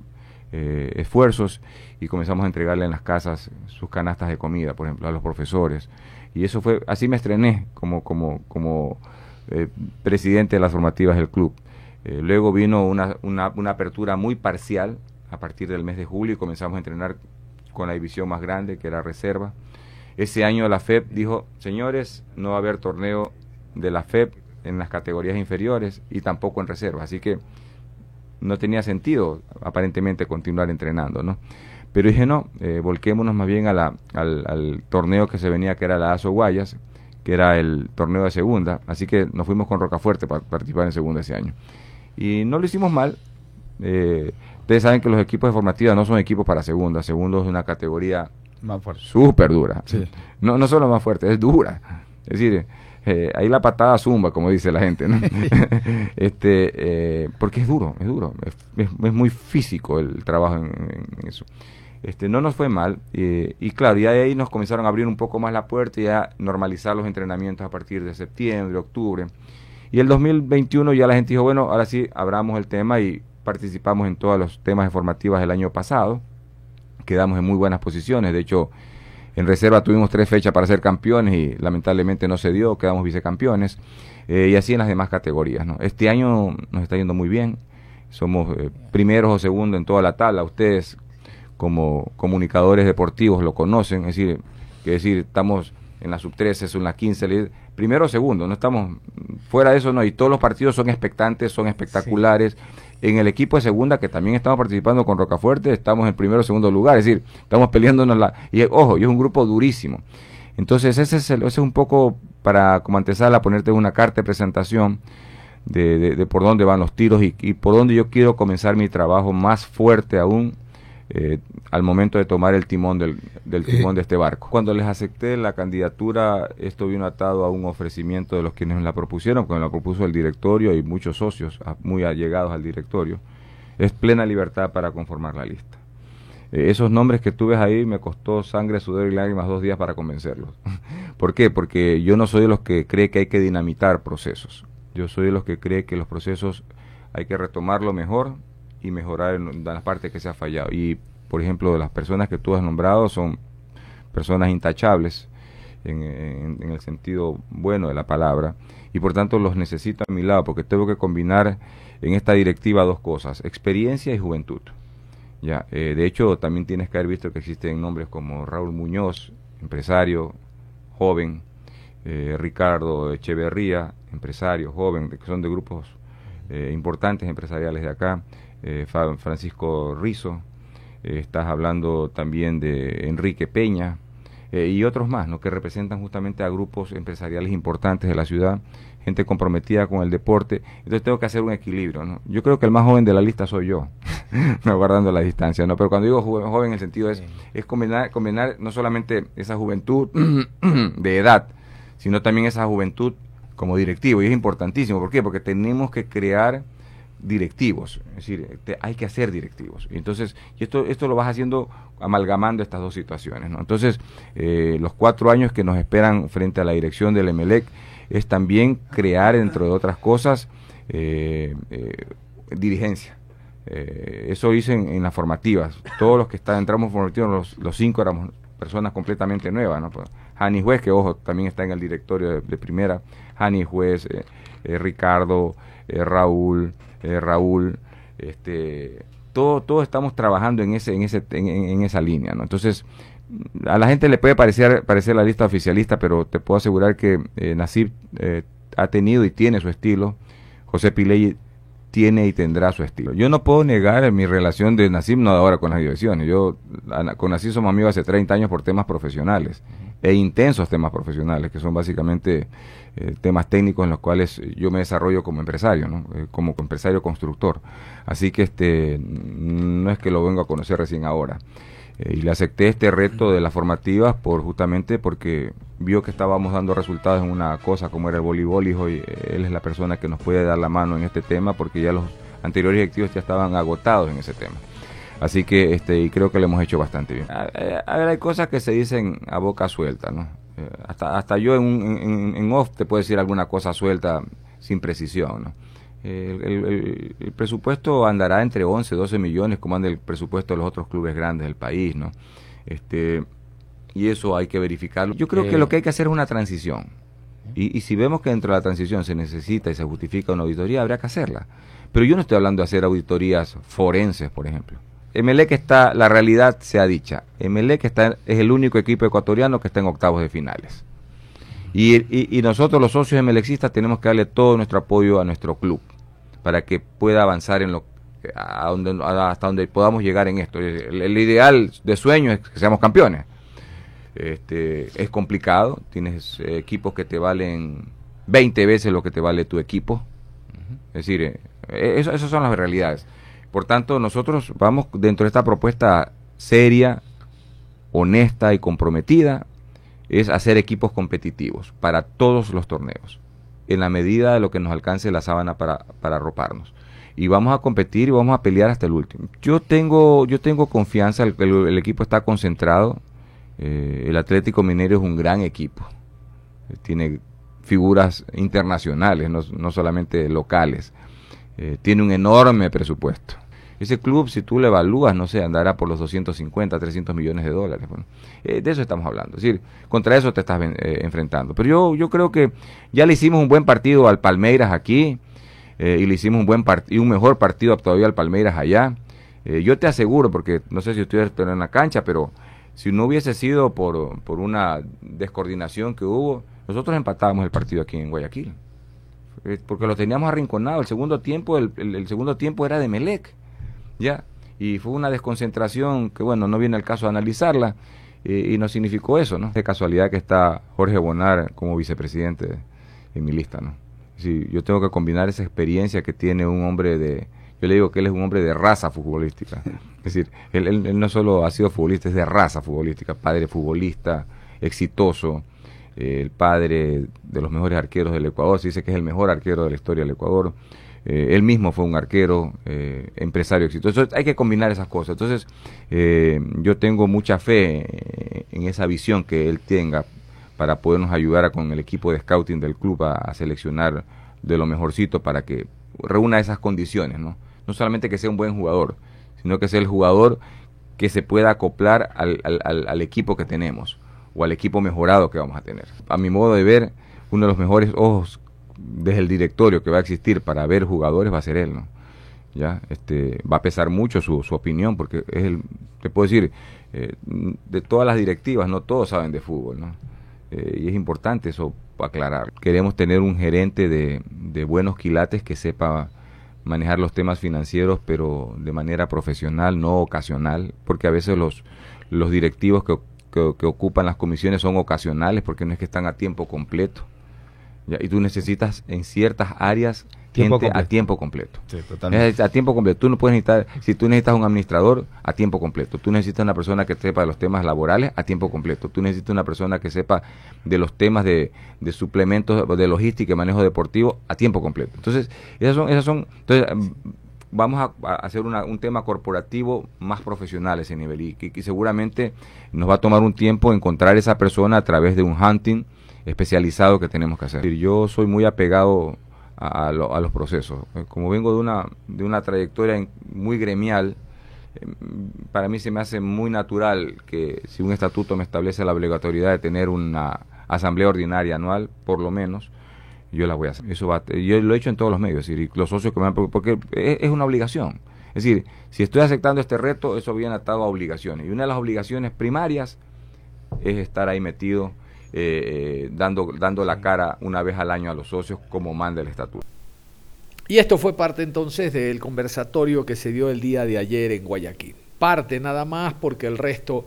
eh, esfuerzos y comenzamos a entregarle en las casas sus canastas de comida, por ejemplo, a los profesores. Y eso fue, así me estrené como, como, como eh, presidente de las formativas del club. Eh, luego vino una, una, una, apertura muy parcial a partir del mes de julio y comenzamos a entrenar con la división más grande, que era reserva. Ese año la FEP dijo, señores, no va a haber torneo de la FEP en las categorías inferiores y tampoco en reserva. Así que no tenía sentido aparentemente continuar entrenando, ¿no? Pero dije, no, eh, volquémonos más bien a la, al, al, torneo que se venía, que era la ASO Guayas, que era el torneo de segunda. Así que nos fuimos con Rocafuerte para participar en segunda ese año. Y no lo hicimos mal. Eh, ustedes saben que los equipos de formativa no son equipos para segunda. Segundo es una categoría súper dura. No, no solo más fuerte, es dura. Es decir, eh, ahí la patada zumba, como dice la gente, ¿no? este, eh, porque es duro, es duro, es, es, muy físico el trabajo en eso. Este, no nos fue mal eh, y claro, ya de ahí nos comenzaron a abrir un poco más la puerta y a normalizar los entrenamientos a partir de septiembre, octubre. Y el 2021 ya la gente dijo, bueno, ahora sí, abramos el tema y participamos en todos los temas formativas del año pasado. Quedamos en muy buenas posiciones, de hecho, en reserva tuvimos tres fechas para ser campeones y lamentablemente no se dio, quedamos vicecampeones. Eh, y así en las demás categorías. ¿no? Este año nos está yendo muy bien, somos eh, primeros o segundos en toda la tabla. Ustedes como comunicadores deportivos lo conocen, es decir, que decir, estamos en la sub 13, son las 15, primero o segundo, no estamos fuera de eso, no, y todos los partidos son expectantes, son espectaculares. En el equipo de segunda, que también estamos participando con Rocafuerte, estamos en primero o segundo lugar, es decir, estamos peleándonos la. Y ojo, y es un grupo durísimo. Entonces, ese es, ese es un poco para, como antesala, ponerte una carta de presentación de, de, por dónde van los tiros y, y por dónde yo quiero comenzar mi trabajo más fuerte aún eh, al momento de tomar el timón del, del timón de este barco. Cuando les acepté la candidatura, esto vino atado a un ofrecimiento de los quienes la propusieron, cuando la propuso el directorio y muchos socios muy allegados al directorio. Es plena libertad para conformar la lista. Eh, esos nombres que tú ves ahí me costó sangre, sudor y lágrimas dos días para convencerlos. ¿Por qué? Porque yo no soy de los que cree que hay que dinamitar procesos. Yo soy de los que cree que los procesos hay que retomarlo mejor, y mejorar en, las partes que se ha fallado. Y, por ejemplo, las personas que tú has nombrado son personas intachables en, el sentido bueno de la palabra, y por tanto los necesito a mi lado, porque tengo que combinar en esta directiva dos cosas, experiencia y juventud. Ya, eh, de hecho, también tienes que haber visto que existen nombres como Raúl Muñoz, empresario, joven, eh, Ricardo Echeverría, empresario, joven, que son de grupos eh, importantes empresariales de acá, Francisco Rizo, estás hablando también de Enrique Peña, y otros más, ¿no? que representan justamente a grupos empresariales importantes de la ciudad gente comprometida con el deporte. Entonces tengo que hacer un equilibrio. ¿no? Yo creo que el más joven de la lista soy yo, no guardando la distancia. ¿no? Pero cuando digo joven, joven en el sentido es, es combinar, combinar no solamente esa juventud de edad, sino también esa juventud como directivo. Y es importantísimo. ¿Por qué? Porque tenemos que crear directivos, es decir, hay que hacer directivos. Y entonces, y esto, esto lo vas haciendo amalgamando estas dos situaciones. ¿no? Entonces, eh, los cuatro años que nos esperan frente a la dirección del EMELEC, es también crear, dentro de otras cosas, eh, eh, dirigencia. Eso hice en, las formativas. Todos los que están, entramos formativos, los, los cinco éramos personas completamente nuevas. ¿no? Pues, Juez, que ojo, también está en el directorio de, primera. Jani Juez, Ricardo, Raúl, Raúl, este, todo, todos estamos trabajando en ese, en ese, en, esa línea, ¿no? Entonces, a la gente le puede parecer, parecer la lista oficialista, pero te puedo asegurar que eh, Nasib eh, ha tenido y tiene su estilo. José Piley tiene y tendrá su estilo. Yo no puedo negar mi relación de Nasib no ahora con las direcciones. Yo con Nasib somos amigos hace 30 años por temas profesionales e intensos temas profesionales, que son básicamente eh, temas técnicos en los cuales yo me desarrollo como empresario, ¿no? como empresario constructor. Así que este no es que lo vengo a conocer recién ahora. Eh, y le acepté este reto de las formativas por justamente porque vio que estábamos dando resultados en una cosa como era el voleibol y hoy eh, él es la persona que nos puede dar la mano en este tema porque ya los anteriores directivos ya estaban agotados en ese tema. Así que este y creo que lo hemos hecho bastante bien. A, ver, hay cosas que se dicen a boca suelta, ¿no? Eh, hasta, hasta yo en, en off te puedo decir alguna cosa suelta sin precisión, ¿no? el, presupuesto andará entre 11, 12 millones, como anda el presupuesto de los otros clubes grandes del país, ¿no? Este, y eso hay que verificarlo. Yo creo que lo que hay que hacer es una transición. Y, si vemos que dentro de la transición se necesita y se justifica una auditoría, habría que hacerla. Pero yo no estoy hablando de hacer auditorías forenses, por ejemplo. Que está, la realidad sea dicha, que está, es el único equipo ecuatoriano que está en octavos de finales. Y, y, nosotros los socios emelexistas tenemos que darle todo nuestro apoyo a nuestro club para que pueda avanzar en lo hasta donde podamos llegar en esto. El, ideal de sueño es que seamos campeones. Este, es complicado, tienes eh, equipos que te valen 20 veces lo que te vale tu equipo. Es decir, eh, eso, esas son las realidades. Por tanto, nosotros vamos dentro de esta propuesta seria, honesta y comprometida, es hacer equipos competitivos para todos los torneos en la medida de lo que nos alcance la sábana para, para arroparnos. Y vamos a competir y vamos a pelear hasta el último. Yo tengo, yo tengo confianza, el, el, equipo está concentrado. Eh, el Atlético Minero es un gran equipo. Eh, tiene figuras internacionales, no, no solamente locales. Eh, tiene un enorme presupuesto. Ese club, si tú lo evalúas, no sé, andará por los 250, 300 millones de dólares. Eh, de eso estamos hablando. Es decir, contra eso te estás eh, enfrentando. Pero yo, yo creo que ya le hicimos un buen partido al Palmeiras aquí eh, y le hicimos un buen y un mejor partido todavía al Palmeiras allá. yo te aseguro, porque no sé si estuvieras en la cancha, pero si no hubiese sido por, por una descoordinación que hubo, nosotros empatábamos el partido aquí en Guayaquil porque lo teníamos arrinconado. El segundo tiempo, el, el segundo tiempo era de Melec. ¿Ya? Y fue una desconcentración que, bueno, no viene el caso de analizarla, y nos significó eso, ¿no? De casualidad que está Jorge Bonar como vicepresidente en mi lista, ¿no? Sí, yo tengo que combinar esa experiencia que tiene un hombre de, yo le digo que él es un hombre de raza futbolística. Es decir, él, él, no solo ha sido futbolista, es de raza futbolística, padre futbolista, exitoso, el padre de los mejores arqueros del Ecuador, se dice que es el mejor arquero de la historia del Ecuador. Eh, él mismo fue un arquero, eh, empresario exitoso. hay que combinar esas cosas. Entonces, eh, yo tengo mucha fe en esa visión que él tenga para podernos ayudar con el equipo de scouting del club a, seleccionar de lo mejorcito para que reúna esas condiciones, ¿no? No solamente que sea un buen jugador, sino que sea el jugador que se pueda acoplar al, al equipo que tenemos o al equipo mejorado que vamos a tener. A mi modo de ver, uno de los mejores ojos desde el directorio que va a existir para ver jugadores va a ser él, ¿no? ya este va a pesar mucho su, su opinión porque es el te puedo decir eh, de todas las directivas no todos saben de fútbol no eh, y es importante eso aclarar. Queremos tener un gerente de, de, buenos quilates que sepa manejar los temas financieros pero de manera profesional no ocasional porque a veces los los directivos que, que, que ocupan las comisiones son ocasionales porque no es que están a tiempo completo ¿ya? y tú necesitas en ciertas áreas Tiempo gente a tiempo completo. Sí, totalmente. Es a tiempo completo. Tú no puedes necesitar, si tú necesitas un administrador, a tiempo completo. Tú necesitas una persona que sepa de los temas laborales, a tiempo completo. Tú necesitas una persona que sepa de los temas de, de suplementos, de logística y manejo deportivo, a tiempo completo. Entonces, esas son, esas son, entonces, vamos a, hacer una, un tema corporativo más profesional a ese nivel y que, que seguramente nos va a tomar un tiempo encontrar esa persona a través de un hunting especializado que tenemos que hacer. Yo soy muy apegado a, a, lo, a, los procesos. Como vengo de una, de una trayectoria muy gremial, eh, para mí se me hace muy natural que si un estatuto me establece la obligatoriedad de tener una asamblea ordinaria anual, por lo menos, yo la voy a hacer. Eso va, yo lo he hecho en todos los medios, es decir, los socios que me han, porque es una obligación. Es decir, si estoy aceptando este reto, eso viene atado a obligaciones. Y una de las obligaciones primarias es estar ahí metido eh, dando, dando la cara una vez al año a los socios como manda el estatuto. Y esto fue parte entonces del conversatorio que se dio el día de ayer en Guayaquil. Parte nada más porque el resto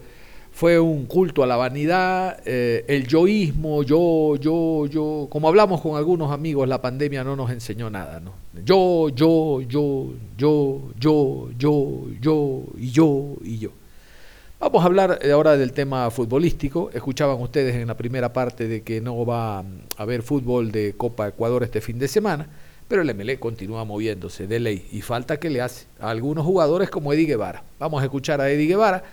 fue un culto a la vanidad, eh, el yoísmo, yo, yo, yo. Como hablamos con algunos amigos, la pandemia no nos enseñó nada, ¿no? Yo, yo, yo, yo, yo, yo, yo, y yo, y yo. Vamos a hablar ahora del tema futbolístico. Escuchaban ustedes en la primera parte de que no va a haber fútbol de Copa Ecuador este fin de semana, pero el MLE continúa moviéndose de ley y falta que le hace a algunos jugadores como Eddie Guevara. Vamos a escuchar a Eddie Guevara,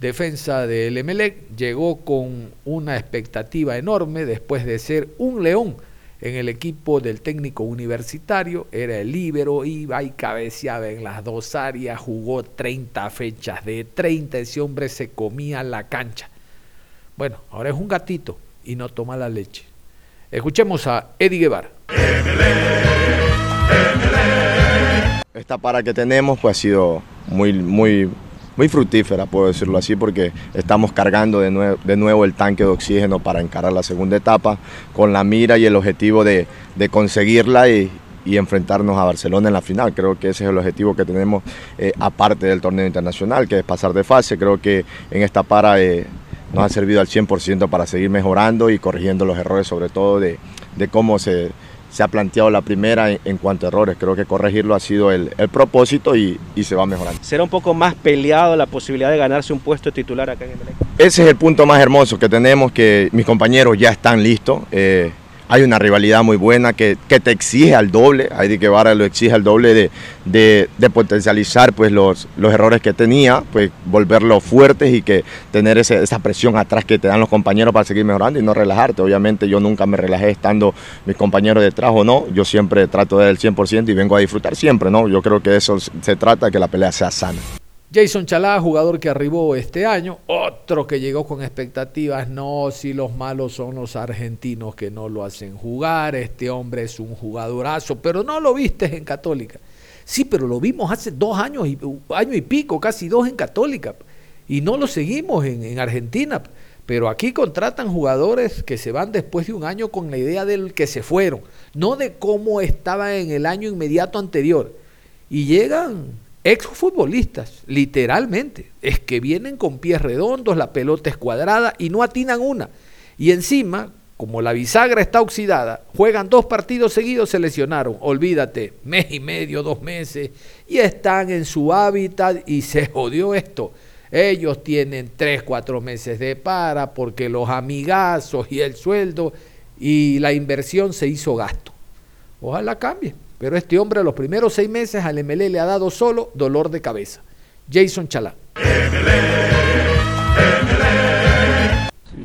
defensa del MLE, llegó con una expectativa enorme después de ser un león en el equipo del técnico universitario, era el líbero, iba y cabeceaba en las dos áreas, jugó 30 fechas, de 30 ese hombre se comía la cancha. Bueno, ahora es un gatito y no toma la leche. Escuchemos a Eddie Guevara. Esta para que tenemos pues ha sido muy, muy, muy fructífera, puedo decirlo así, porque estamos cargando de nuevo, el tanque de oxígeno para encarar la segunda etapa con la mira y el objetivo de, de conseguirla y, y, enfrentarnos a Barcelona en la final. Creo que ese es el objetivo que tenemos eh, aparte del torneo internacional, que es pasar de fase. Creo que en esta para eh, nos ha servido al 100% para seguir mejorando y corrigiendo los errores, sobre todo de, de cómo se se ha planteado la primera en, en, cuanto a errores. Creo que corregirlo ha sido el, el propósito y, y, se va mejorando. ¿Será un poco más peleado la posibilidad de ganarse un puesto titular acá en el Ese es el punto más hermoso que tenemos, que mis compañeros ya están listos. Eh, hay una rivalidad muy buena que, que te exige al doble, Heidi Guevara lo exige al doble de, de, potencializar pues, los, los errores que tenía, pues volverlos fuertes y que tener ese, esa presión atrás que te dan los compañeros para seguir mejorando y no relajarte. Obviamente yo nunca me relajé estando mis compañeros detrás o no, yo siempre trato de dar el 100% y vengo a disfrutar siempre, ¿no? Yo creo que eso se trata, que la pelea sea sana. Jason Chalá, jugador que arribó este año, otro que llegó con expectativas, no, si los malos son los argentinos que no lo hacen jugar, este hombre es un jugadorazo, pero no lo viste en Católica. Sí, pero lo vimos hace dos años y, año y pico, casi dos en Católica, y no lo seguimos en, en Argentina. Pero aquí contratan jugadores que se van después de un año con la idea del que se fueron, no de cómo estaba en el año inmediato anterior. Y llegan exfutbolistas, literalmente, es que vienen con pies redondos, la pelota es cuadrada y no atinan una. Y encima, como la bisagra está oxidada, juegan dos partidos seguidos, se lesionaron, olvídate, mes y medio, dos meses, y están en su hábitat y se jodió esto. Ellos tienen tres, cuatro meses de para porque los amigazos y el sueldo y la inversión se hizo gasto. Ojalá cambie. Pero este hombre los primeros seis meses al MLE le ha dado solo dolor de cabeza. Jason Chalá.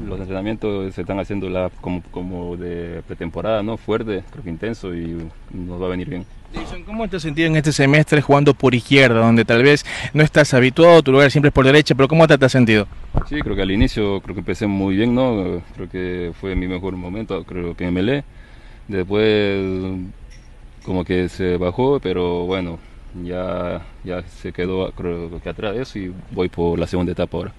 Los entrenamientos se están haciendo la, como, como de pretemporada, ¿no? Fuerte, creo que intenso y nos va a venir bien. Jason, ¿cómo te has sentido en este semestre jugando por izquierda, donde tal vez no estás habituado, tu lugar siempre es por derecha, pero cómo te, te has sentido? Sí, creo que al inicio creo que empecé muy bien, ¿no? Creo que fue mi mejor momento, creo que me melé. Después como que se bajó, pero bueno, ya, ya se quedó creo que atrás de eso y voy por la segunda etapa ahora.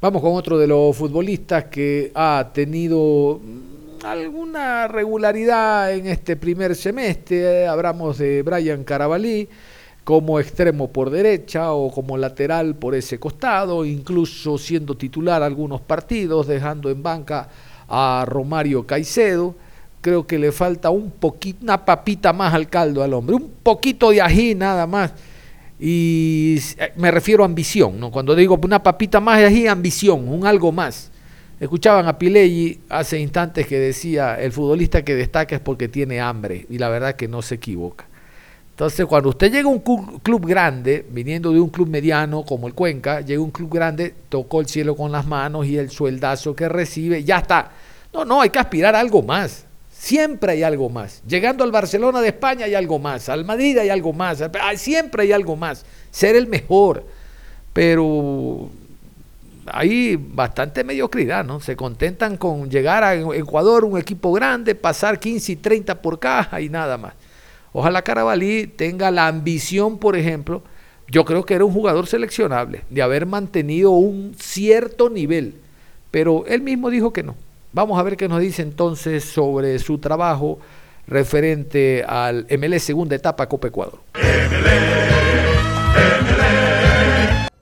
Vamos con otro de los futbolistas que ha tenido alguna regularidad en este primer semestre. Hablamos de Brian Carabalí como extremo por derecha o como lateral por ese costado, incluso siendo titular algunos partidos, dejando en banca a Romario Caicedo. Creo que le falta un poquito, una papita más al caldo al hombre, un poquito de ají nada más. Y me refiero a ambición, ¿no? Cuando digo una papita más de ají, ambición, un algo más. Escuchaban a Pileggi hace instantes que decía, el futbolista que destaca es porque tiene hambre, y la verdad que no se equivoca. Entonces, cuando usted llega a un club grande, viniendo de un club mediano como el Cuenca, llega a un club grande, tocó el cielo con las manos y el sueldazo que recibe, ya está. No, no, hay que aspirar a algo más. Siempre hay algo más. Llegando al Barcelona de España hay algo más. Al Madrid hay algo más. Siempre hay algo más. Ser el mejor. Pero hay bastante mediocridad, ¿no? Se contentan con llegar a Ecuador, un equipo grande, pasar 15 y 30 por caja y nada más. Ojalá Carabalí tenga la ambición, por ejemplo, yo creo que era un jugador seleccionable, de haber mantenido un cierto nivel, pero él mismo dijo que no. Vamos a ver qué nos dice entonces sobre su trabajo referente al MLE segunda etapa Copa Ecuador.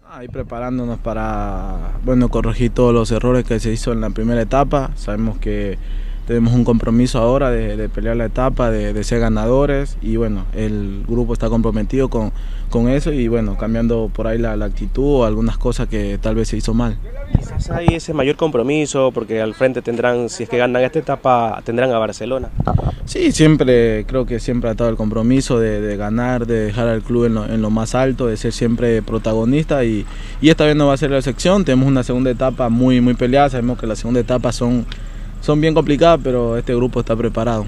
Ahí preparándonos para, bueno, corregir todos los errores que se hizo en la primera etapa. Sabemos que tenemos un compromiso ahora de, pelear la etapa, de, ser ganadores y bueno, el grupo está comprometido con, con eso y bueno, cambiando por ahí la, actitud o algunas cosas que tal vez se hizo mal. Quizás hay ese mayor compromiso porque al frente tendrán, si es que ganan esta etapa, tendrán a Barcelona. Sí, siempre, creo que siempre ha estado el compromiso de, ganar, de dejar al club en lo, más alto, de ser siempre protagonista y, y esta vez no va a ser la excepción, tenemos una segunda etapa muy, muy peleada, sabemos que la segunda etapa son son bien complicadas, pero este grupo está preparado.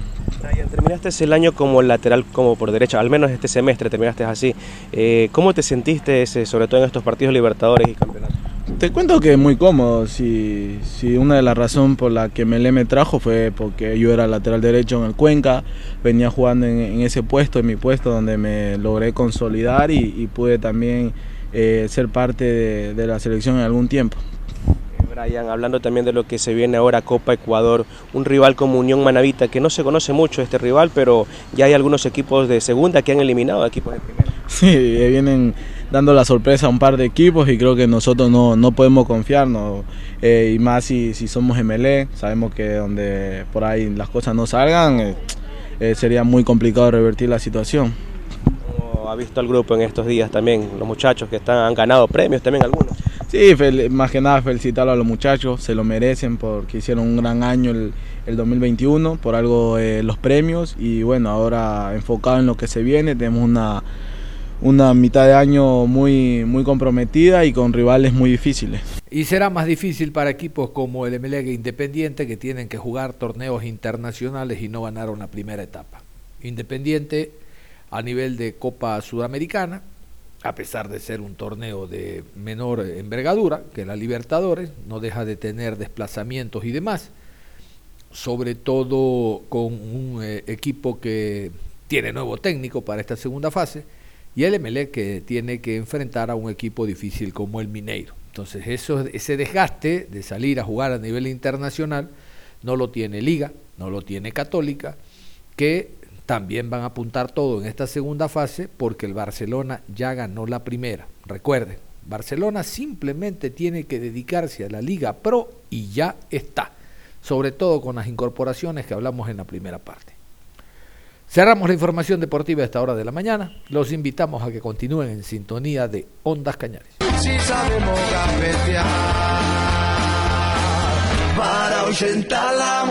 terminaste el año como lateral, como por derecha, al menos este semestre terminaste así. Eh, ¿Cómo te sentiste, ese, sobre todo en estos partidos Libertadores y Campeonatos? Te cuento que muy cómodo. Si, si una de las razones por la que Melé me trajo fue porque yo era lateral derecho en el Cuenca, venía jugando en, ese puesto, en mi puesto, donde me logré consolidar y, pude también eh, ser parte de la selección en algún tiempo. Brian, hablando también de lo que se viene ahora Copa Ecuador, un rival como Unión Manavita, que no se conoce mucho este rival, pero ya hay algunos equipos de segunda que han eliminado a equipos de primera. Sí, vienen dando la sorpresa a un par de equipos y creo que nosotros no, no podemos confiarnos, eh, y más si, si somos MLE, sabemos que donde por ahí las cosas no salgan, eh, eh, sería muy complicado revertir la situación. ha visto al grupo en estos días también, los muchachos que están, han ganado premios también algunos? Sí, más que nada felicitarlo a los muchachos, se lo merecen porque hicieron un gran año el, 2021, por algo eh, los premios y bueno, ahora enfocado en lo que se viene, tenemos una, una mitad de año muy, muy comprometida y con rivales muy difíciles. Y será más difícil para equipos como el MLG Independiente que tienen que jugar torneos internacionales y no ganaron la primera etapa. Independiente a nivel de Copa Sudamericana, a pesar de ser un torneo de menor envergadura que la Libertadores, no deja de tener desplazamientos y demás, sobre todo con un eh, equipo que tiene nuevo técnico para esta segunda fase y el MLE que tiene que enfrentar a un equipo difícil como el Mineiro. Entonces eso, ese desgaste de salir a jugar a nivel internacional no lo tiene Liga, no lo tiene Católica, que también van a apuntar todo en esta segunda fase porque el Barcelona ya ganó la primera. Recuerden, Barcelona simplemente tiene que dedicarse a la Liga Pro y ya está. Sobre todo con las incorporaciones que hablamos en la primera parte. Cerramos la información deportiva a esta hora de la mañana. Los invitamos a que continúen en sintonía de Ondas Cañares. para la